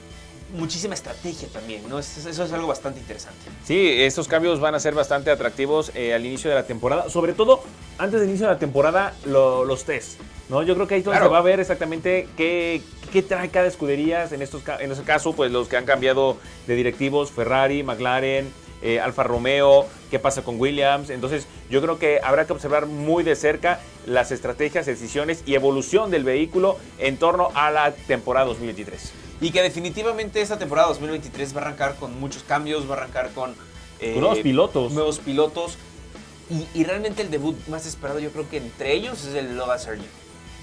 muchísima estrategia también, ¿no? Eso, es algo bastante interesante. Sí, estos cambios van a ser bastante atractivos eh, al inicio de la temporada, sobre todo antes del inicio de la temporada, los test, ¿no? Yo creo que ahí se va a ver exactamente qué, qué trae cada escudería, en, estos, en este caso, pues los que han cambiado de directivos, Ferrari, McLaren, eh, Alfa Romeo, qué pasa con Williams. Entonces yo creo que habrá que observar muy de cerca las estrategias, decisiones y evolución del vehículo en torno a la temporada 2023. Y que definitivamente esta temporada 2023 va a arrancar con muchos cambios, va a arrancar con... eh, nuevos pilotos. Nuevos pilotos. Y, y, realmente el debut más esperado yo creo que entre ellos es el de Logan Sargent.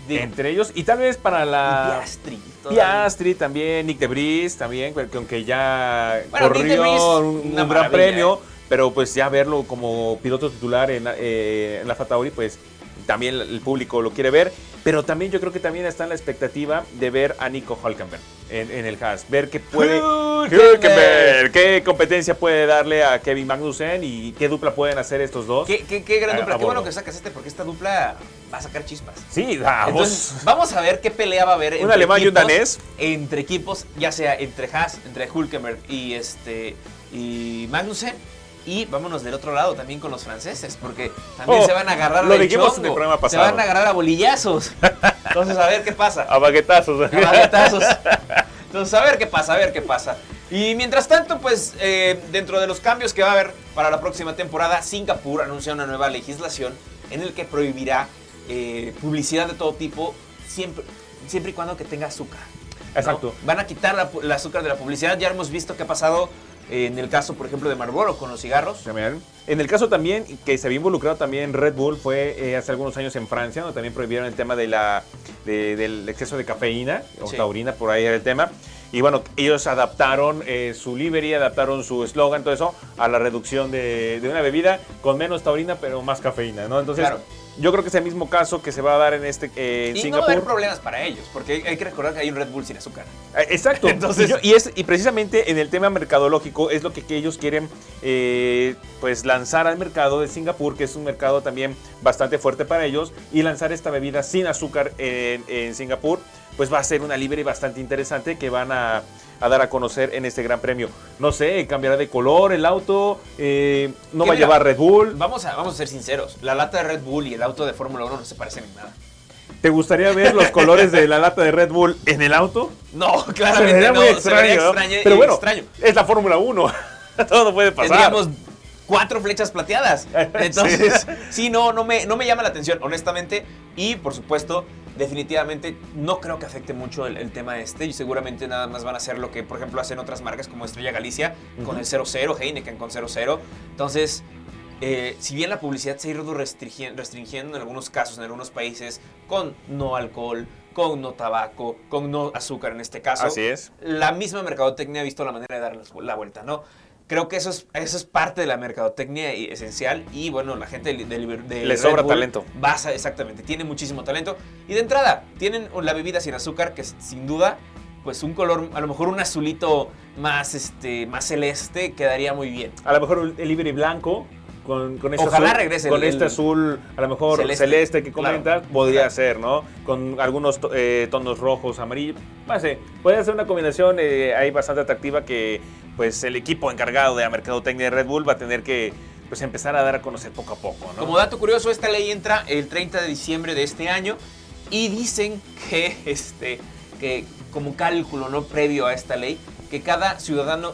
Digo, entre ellos y tal vez para la Piastri. Piastri también, Nick DeVries también, que aunque ya bueno, corrió un, un gran premio, ¿eh? pero pues ya verlo como piloto titular en, eh, en la Fatauri, pues también el público lo quiere ver, pero también yo creo que también está en la expectativa de ver a Nico Hulkenberg en, en el Haas, ver qué puede Hulkenberg, qué competencia puede darle a Kevin Magnussen y qué dupla pueden hacer estos dos. Qué, qué, qué gran dupla, a, qué bueno que sacas este porque esta dupla va a sacar chispas. Sí, vamos. Entonces, vamos a ver qué pelea va a haber un alemán equipos, y un danés entre equipos, ya sea entre Haas, entre Hulkenberg y este y Magnussen y vámonos del otro lado también con los franceses, porque también Oh, se van a agarrar lo dijimos en el programa Se pasado. van a agarrar a bolillazos. Entonces, a ver qué pasa. A baguetazos. A baguetazos. Entonces, a ver qué pasa, a ver qué pasa. Y mientras tanto, pues, eh, dentro de los cambios que va a haber para la próxima temporada, Singapur anuncia una nueva legislación en el que prohibirá eh, publicidad de todo tipo, siempre, siempre y cuando que tenga azúcar. ¿no? Exacto. Van a quitar la, el azúcar de la publicidad. Ya hemos visto qué ha pasado en el caso, por ejemplo, de Marlboro con los cigarros. También. En el caso también que se había involucrado también Red Bull fue eh, hace algunos años en Francia, donde también prohibieron el tema de la, de- del exceso de cafeína o Sí. taurina, por ahí era el tema. Y bueno, ellos adaptaron eh, su livery, adaptaron su eslogan, todo eso, a la reducción de, de una bebida con menos taurina, pero más cafeína, ¿no? Entonces, Claro. Yo creo que es el mismo caso que se va a dar en este eh, Y no va a haber problemas para ellos, porque hay, hay que recordar que hay un Red Bull sin azúcar. Eh, Exacto. Entonces- y, yo- y es, y precisamente en el tema mercadológico es lo que, que ellos quieren eh, pues lanzar al mercado de Singapur, que es un mercado también bastante fuerte para ellos, y lanzar esta bebida sin azúcar en, en Singapur, pues va a ser una libre bastante interesante que van a, a dar a conocer en este gran premio. No sé, cambiará de color el auto, eh, no va a llevar Red Bull. Vamos a, vamos a ser sinceros, la lata de Red Bull y el auto de Fórmula 1 no se parecen en nada. ¿Te gustaría ver los colores de la lata de Red Bull en el auto? No, Se claramente vería no, muy se extraño, ¿no? extraño Pero bueno, extraño. es la Fórmula 1. Todo puede pasar. Tendríamos cuatro flechas plateadas. Entonces, sí, no, no me, no me llama la atención, honestamente. Y, por supuesto, definitivamente no creo que afecte mucho el, el tema este. Y seguramente nada más van a hacer lo que, por ejemplo, hacen otras marcas como Estrella Galicia con el 00, Heineken con 00. Entonces, eh, si bien la publicidad se ha ido restringi- restringiendo en algunos casos, en algunos países, con no alcohol, con no tabaco, con no azúcar en este caso, Así es. la misma mercadotecnia ha visto la manera de dar la vuelta, ¿no? Creo que eso es, eso es parte de la mercadotecnia y- esencial y bueno, la gente de, de, de Le sobra Bull talento. Basa, exactamente, tiene muchísimo talento. Y de entrada, tienen la bebida sin azúcar que sin duda, pues un color, a lo mejor un azulito más, este, más celeste quedaría muy bien. A lo mejor el livery blanco con, con este Ojalá azul, regrese con el- este azul, a lo mejor celeste, celeste, que claro, comentas, podría claro. ser, ¿no? Con algunos eh, tonos rojos, amarillos. Sé, puede ser una combinación eh, ahí bastante atractiva que pues el equipo encargado de la mercadotecnia de Red Bull va a tener que pues empezar a dar a conocer poco a poco, ¿no? Como dato curioso, esta ley entra el 30 de diciembre de este año y dicen que, este, que como cálculo no previo a esta ley, que cada ciudadano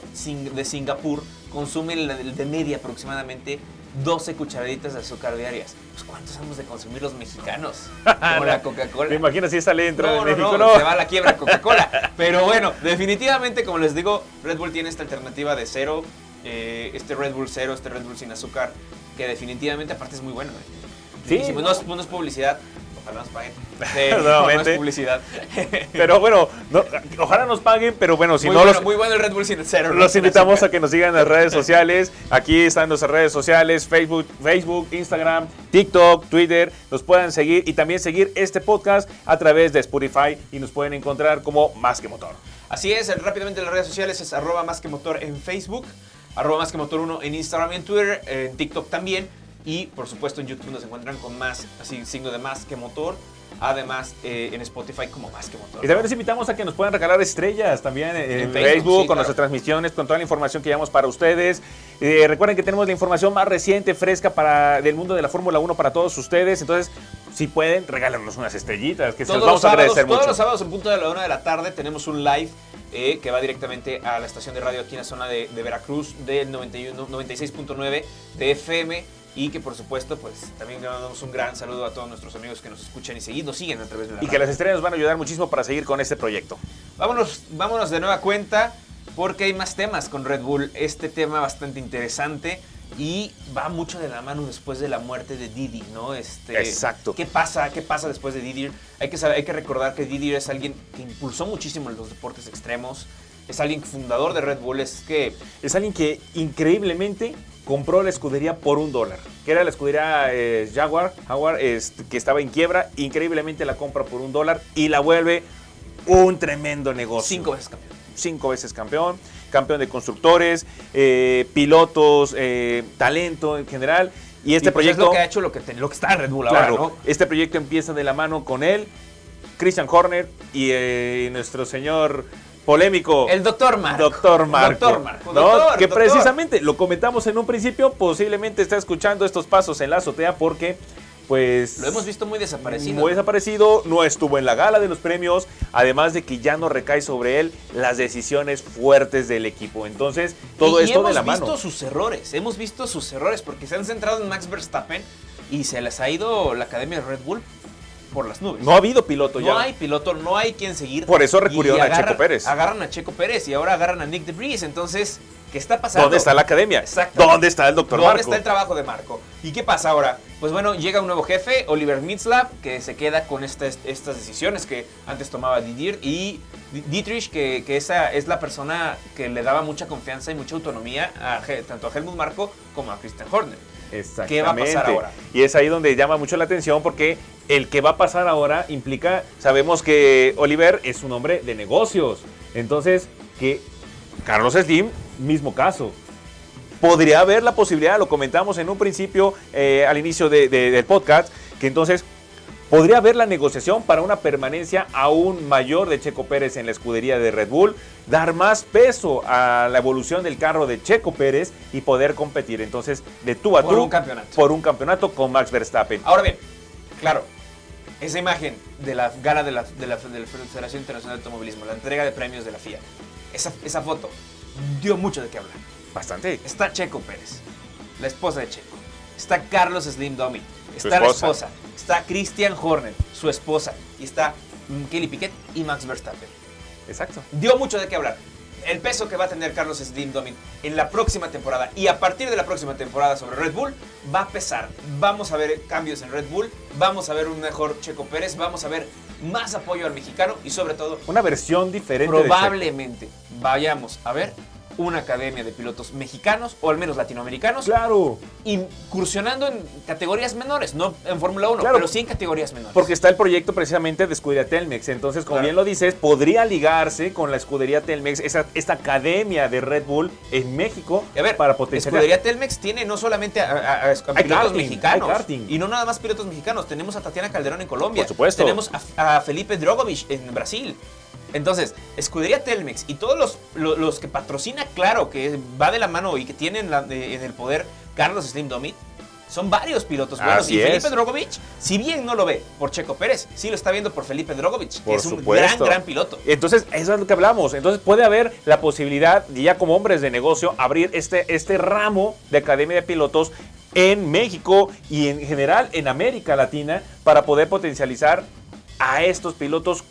de Singapur consume de media aproximadamente 12 cucharaditas de azúcar diarias. Pues ¿cuántos hemos de consumir los mexicanos? Como la ¿Te Coca-Cola. imaginas si esa ley entra No, no, México? no, No, se va a la quiebra Coca-Cola. Pero bueno, definitivamente, como les digo, Red Bull tiene esta alternativa de cero, eh, este Red Bull cero, este Red Bull sin azúcar, que definitivamente aparte es muy bueno. eh. Sí, no. no, es, no es publicidad, ojalá nos paguen. Eh, no, no Nuevamente. es publicidad. Pero bueno, no, ojalá nos paguen, pero bueno, si muy, no bueno, los, muy bueno el Red Bull sin cero. ¿no? Los invitamos a que nos sigan en las redes sociales. Aquí están nuestras redes sociales, Facebook, Facebook, Instagram, TikTok, Twitter. Nos pueden seguir y también seguir este podcast a través de Spotify y nos pueden encontrar como Más que Motor. Así es, rápidamente en las redes sociales es arroba más que motor en Facebook, arroba más que motor 1 en Instagram y en Twitter, en TikTok también. Y por supuesto en YouTube nos encuentran con más, así signo de más que motor. Además eh, en Spotify como más que motor. Y también los invitamos a que nos puedan regalar estrellas también en, En Facebook, Facebook, sí, con claro. nuestras transmisiones, con toda la información que llevamos para ustedes. Eh, recuerden que tenemos la información más reciente, fresca para del mundo de la Fórmula 1 para todos ustedes. Entonces, si pueden, regálanos unas estrellitas, que se todos los vamos los a agradecer todos mucho. los sábados en punto de la una de la tarde tenemos un live eh, que va directamente a la estación de radio aquí en la zona de, de Veracruz del 91 96.9 de FM y que por supuesto pues también le mandamos un gran saludo a todos nuestros amigos que nos escuchan y seguidos, nos siguen a través de la Y que las estrellas nos van a ayudar muchísimo para seguir con este proyecto. Vámonos, vámonos de nueva cuenta porque hay más temas con Red Bull. Este tema bastante interesante y va mucho de la mano después de la muerte de Didi, ¿no? Este, Exacto. ¿Qué pasa? ¿Qué pasa después de Didi? Hay que, saber, hay que recordar que Didi es alguien que impulsó muchísimo los deportes extremos. Es alguien fundador de Red Bull. Es que Es alguien que increíblemente compró la escudería por un dólar, que era la escudería eh, Jaguar, Jaguar este, que estaba en quiebra, increíblemente la compra por un dólar y la vuelve un tremendo negocio. cinco veces campeón. cinco veces campeón, campeón de constructores, eh, pilotos, eh, talento en general. Y este Y, pues, proyecto, es lo que ha hecho lo que, lo que está en Red Bull claro, ahora, ¿no? este proyecto empieza de la mano con él, Christian Horner y eh, nuestro señor polémico. El doctor Marco. Doctor Marco. Doctor Marco. ¿no? Doctor, que doctor. precisamente lo comentamos en un principio, posiblemente está escuchando estos pasos en la azotea porque, pues. Lo hemos visto muy desaparecido. Muy desaparecido, no estuvo en la gala de los premios, además de que ya no recae sobre él las decisiones fuertes del equipo. Entonces, todo y, esto hemos de la visto mano. sus errores, hemos visto sus errores porque se han centrado en Max Verstappen y se les ha ido la academia de Red Bull por las nubes. No ha habido piloto No ya. hay piloto, no hay quien seguir. Por eso recurrieron Y a agarran- Checo Pérez. Agarran a Checo Pérez y ahora agarran a Nick DeVries. Entonces, ¿qué está pasando? ¿Dónde está la academia? Exacto. ¿Dónde está el doctor ¿Dónde Marco? está el trabajo de Marco? ¿Y qué pasa ahora? Pues bueno, llega un nuevo jefe, Oliver Mitzlab, que se queda con estas, estas decisiones que antes tomaba Didier y Di- Dietrich, que, que esa es la persona que le daba mucha confianza y mucha autonomía a, tanto a Helmut Marco como a Christian Horner. Exactamente. ¿Qué va a pasar ahora? Y es ahí donde llama mucho la atención porque el que va a pasar ahora implica, sabemos que Oliver es un hombre de negocios. Entonces, que Carlos Slim, mismo caso. Podría haber la posibilidad, lo comentamos en un principio, eh, al inicio de- de- del podcast, que entonces podría haber la negociación para una permanencia aún mayor de Checo Pérez en la escudería de Red Bull, dar más peso a la evolución del carro de Checo Pérez y poder competir entonces de tú a Por tú un campeonato. por un campeonato con Max Verstappen. Ahora bien, claro, esa imagen de la gala de la, de la- de la Federación Internacional de Automovilismo, la entrega de premios de la FIA, esa, esa foto dio mucho de qué hablar. Bastante. Está Checo Pérez, la esposa de Checo. Está Carlos Slim Domi. Está la esposa. Está Christian Horner, su esposa. Y está mm, Kelly Piquet y Max Verstappen. Exacto. Dio mucho de qué hablar. El peso que va a tener Carlos Slim Domin en la próxima temporada y a partir de la próxima temporada sobre Red Bull va a pesar. Vamos a ver cambios en Red Bull, vamos a ver un mejor Checo Pérez, vamos a ver más apoyo al mexicano y sobre todo Una versión diferente de probablemente vayamos a ver una academia de pilotos mexicanos o al menos latinoamericanos Claro. incursionando en categorías menores, no en Fórmula 1, Claro. pero sí en categorías menores. Porque está el proyecto precisamente de escudería Telmex. Entonces, como Claro. bien lo dices, podría ligarse con la escudería Telmex, esa, esta academia de Red Bull en México a ver, para potenciar. Escudería Telmex tiene no solamente a, a- a- pilotos karting, mexicanos y no nada más pilotos mexicanos. Tenemos a Tatiana Calderón en Colombia. Por supuesto. Tenemos a, a Felipe Drogovic en Brasil. Entonces, Escudería Telmex y todos los, lo- los que patrocina, claro, que va de la mano y que tienen la- de- en el poder Carlos Slim Domit, son varios pilotos buenos. Así y Felipe es. Drogovic, si bien no lo ve por Checo Pérez, sí lo está viendo por Felipe Drogovic, que es un supuesto. gran, gran piloto. Entonces, eso es lo que hablamos. Entonces, puede haber la posibilidad, de ya como hombres de negocio, abrir este, este ramo de academia de pilotos en México y en general en América Latina para poder potencializar a estos pilotos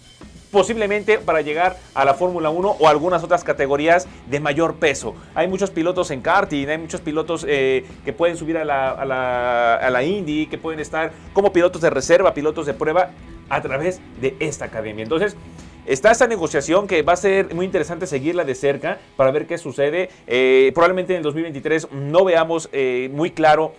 posiblemente para llegar a la Fórmula 1 o algunas otras categorías de mayor peso. Hay muchos pilotos en karting, hay muchos pilotos eh, que pueden subir a la, a, la, a la Indy, que pueden estar como pilotos de reserva, pilotos de prueba a través de esta academia. Entonces, Está esta negociación que va a ser muy interesante seguirla de cerca para ver qué sucede. Eh, probablemente en el 2023 no veamos eh, muy claro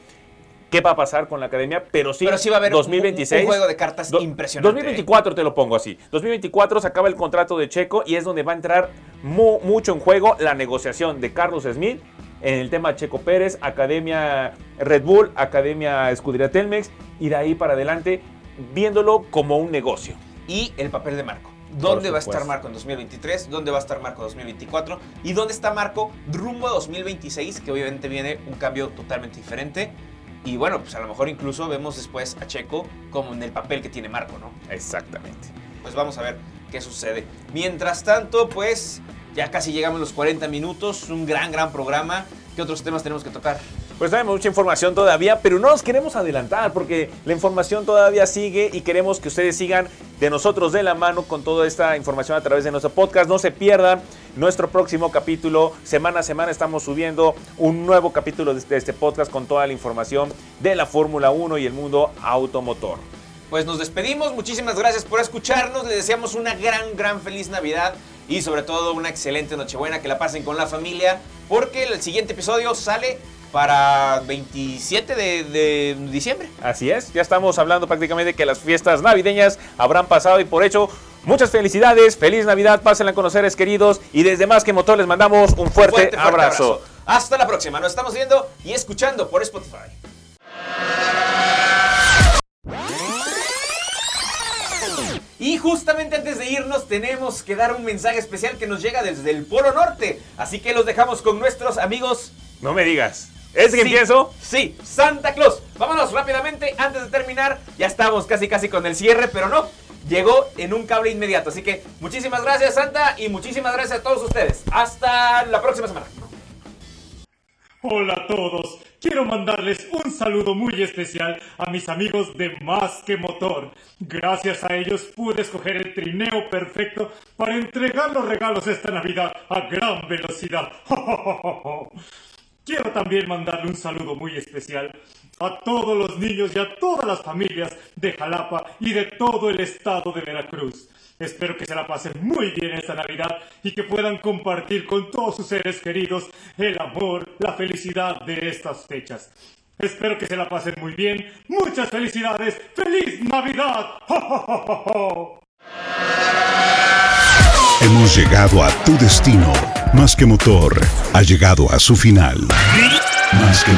qué va a pasar con la academia, pero sí, Pero sí va a haber un- 2026, un juego de cartas do- impresionante. 2024 te lo pongo así. 2024 se acaba el contrato de Checo y es donde va a entrar mu- mucho en juego la negociación de Carlos Smith en el tema Checo Pérez, Academia Red Bull, Academia Escudería Telmex y de ahí para adelante viéndolo como un negocio. y el papel de Marco. ¿Dónde va a estar. Marco en 2023? ¿Dónde va a estar Marco en 2024? ¿Y dónde está Marco rumbo a 2026? Que obviamente viene un cambio totalmente diferente. Y bueno, pues a lo mejor incluso vemos después a Checo como en el papel que tiene Marco, ¿no? Exactamente. Pues vamos a ver qué sucede. Mientras tanto, pues ya casi llegamos a los 40 minutos, un gran, gran programa. ¿Qué otros temas tenemos que tocar? Pues tenemos mucha información todavía, pero no nos queremos adelantar porque la información todavía sigue y queremos que ustedes sigan de nosotros de la mano con toda esta información a través de nuestro podcast. No se pierdan nuestro próximo capítulo. Semana a semana estamos subiendo un nuevo capítulo de este podcast con toda la información de la Fórmula 1 y el mundo automotor. Pues nos despedimos, muchísimas gracias por escucharnos, les deseamos una gran, gran feliz Navidad y sobre todo una excelente Nochebuena, que la pasen con la familia, porque el siguiente episodio sale para 27 de, diciembre. Así es, ya estamos hablando prácticamente que las fiestas navideñas habrán pasado y por hecho muchas felicidades, feliz Navidad, pásenla con los seres queridos y desde Más que Motor les mandamos un fuerte, abrazo. Hasta la próxima, nos estamos viendo y escuchando por Spotify. Y justamente antes de irnos tenemos que dar un mensaje especial que nos llega desde el Polo Norte. Así que los dejamos con nuestros amigos. No me digas. ¿Es que empiezo? Sí, Santa Claus. Vámonos rápidamente antes de terminar. Ya estamos casi casi con el cierre, pero no. Llegó en un cable inmediato. Así que muchísimas gracias Santa y muchísimas gracias a todos ustedes. Hasta la próxima semana. Hola a todos. Quiero mandarles un saludo muy especial a mis amigos de Más que Motor. Gracias a ellos pude escoger el trineo perfecto para entregar los regalos esta Navidad a gran velocidad. Quiero también mandarle un saludo muy especial a todos los niños y a todas las familias de Jalapa y de todo el estado de Veracruz. Espero que se la pasen muy bien esta Navidad y que puedan compartir con todos sus seres queridos el amor, la felicidad de estas fechas. Espero que se la pasen muy bien. Muchas felicidades. ¡Feliz Navidad! Hemos llegado a tu destino. Más que motor ha llegado a su final. Más que.